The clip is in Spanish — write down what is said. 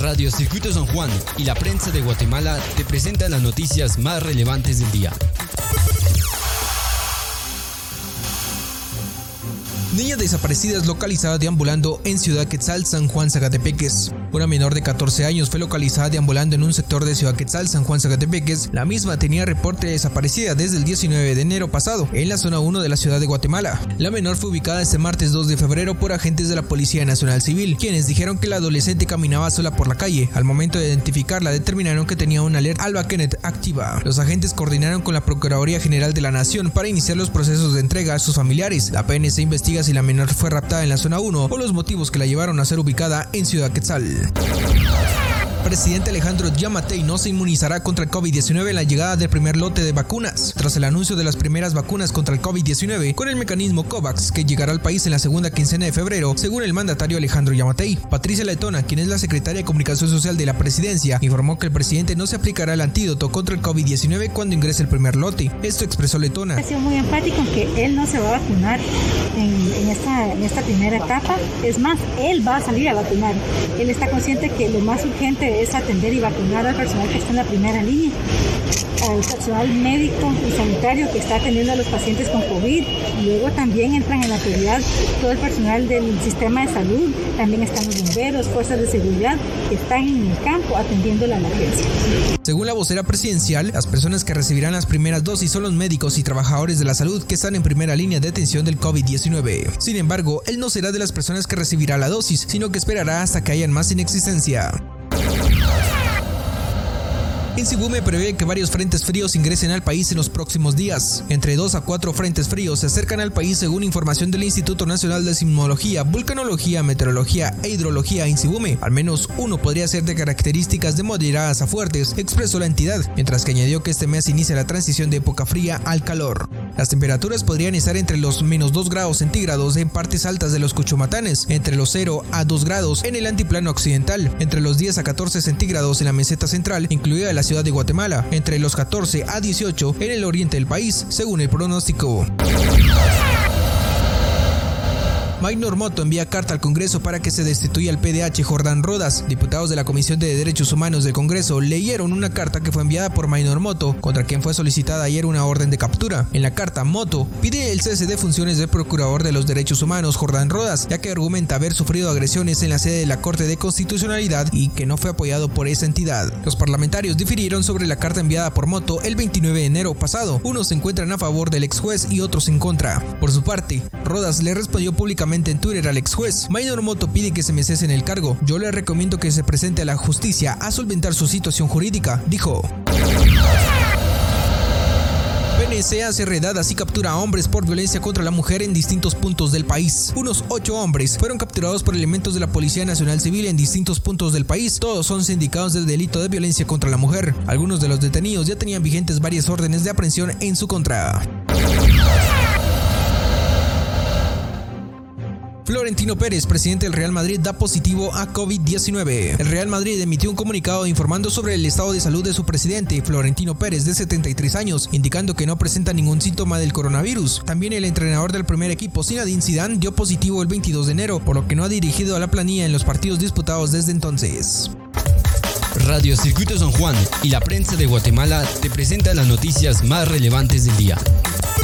Radio Circuito San Juan y la prensa de Guatemala te presentan las noticias más relevantes del día. Niña desaparecida es localizada deambulando en Ciudad Quetzal, San Juan Zacatepeques. Una menor de 14 años fue localizada deambulando en un sector de Ciudad Quetzal, San Juan Zacatepeques. La misma tenía reporte de desaparecida desde el 19 de enero pasado en la zona 1 de la ciudad de Guatemala. La menor fue ubicada este martes 2 de febrero por agentes de la Policía Nacional Civil, quienes dijeron que la adolescente caminaba sola por la calle. Al momento de identificarla, determinaron que tenía una alerta Alba Kenneth activa. Los agentes coordinaron con la Procuraduría General de la Nación para iniciar los procesos de entrega a sus familiares. La PNC investiga si la menor fue raptada en la zona 1 o los motivos que la llevaron a ser ubicada en Ciudad Quetzal presidente Alejandro Yamatei no se inmunizará contra el COVID-19 en la llegada del primer lote de vacunas, tras el anuncio de las primeras vacunas contra el COVID-19 con el mecanismo COVAX que llegará al país en la segunda quincena de febrero, según el mandatario Alejandro Yamatei. Patricia Letona, quien es la secretaria de Comunicación Social de la presidencia, informó que el presidente no se aplicará el antídoto contra el COVID-19 cuando ingrese el primer lote. Esto expresó Letona. Ha sido muy empático en que él no se va a vacunar en, esta, en esta primera etapa. Es más, él va a salir a vacunar. Él está consciente que lo más urgente es atender y vacunar al personal que está en la primera línea, al personal médico y sanitario que está atendiendo a los pacientes con COVID. Luego también entran en la prioridad todo el personal del sistema de salud, también están los bomberos, fuerzas de seguridad que están en el campo atendiendo la emergencia. Según la vocera presidencial, las personas que recibirán las primeras dosis son los médicos y trabajadores de la salud que están en primera línea de atención del COVID-19. Sin embargo, él no será de las personas que recibirá la dosis, sino que esperará hasta que hayan más en. Insibume prevé que varios frentes fríos ingresen al país en los próximos días. Entre 2 a 4 frentes fríos se acercan al país según información del Instituto Nacional de Sismología, Vulcanología, Meteorología e Hidrología Insibume. Al menos uno podría ser de características de moderadas a fuertes, expresó la entidad, mientras que añadió que este mes inicia la transición de época fría al calor. Las temperaturas podrían estar entre los menos 2 grados centígrados en partes altas de los Cuchumatanes, entre los 0 a 2 grados en el antiplano occidental, entre los 10 a 14 centígrados en la meseta central, incluida la ciudad de Guatemala, entre los 14 a 18 en el oriente del país, según el pronóstico. Maynor Moto envía carta al Congreso para que se destituya al PDH Jordán Rodas. Diputados de la Comisión de Derechos Humanos del Congreso leyeron una carta que fue enviada por Maynor Moto, contra quien fue solicitada ayer una orden de captura. En la carta, Moto pide el cese de funciones del Procurador de los Derechos Humanos Jordán Rodas, ya que argumenta haber sufrido agresiones en la sede de la Corte de Constitucionalidad y que no fue apoyado por esa entidad. Los parlamentarios difirieron sobre la carta enviada por Moto el 29 de enero pasado. Unos se encuentran a favor del ex juez y otros en contra. Por su parte, Rodas le respondió públicamente en Twitter al ex juez. Maynor Moto pide que se me cese en el cargo. Yo le recomiendo que se presente a la justicia a solventar su situación jurídica, dijo. PNC hace redadas y captura a hombres por violencia contra la mujer en distintos puntos del país. Unos ocho hombres fueron capturados por elementos de la Policía Nacional Civil en distintos puntos del país. Todos son sindicados del delito de violencia contra la mujer. Algunos de los detenidos ya tenían vigentes varias órdenes de aprehensión en su contra. Florentino Pérez, presidente del Real Madrid, da positivo a COVID-19. El Real Madrid emitió un comunicado informando sobre el estado de salud de su presidente, Florentino Pérez, de 73 años, indicando que no presenta ningún síntoma del coronavirus. También el entrenador del primer equipo, Zinedine Zidane, dio positivo el 22 de enero, por lo que no ha dirigido a la planilla en los partidos disputados desde entonces. Radio Circuito San Juan y la prensa de Guatemala te presenta las noticias más relevantes del día.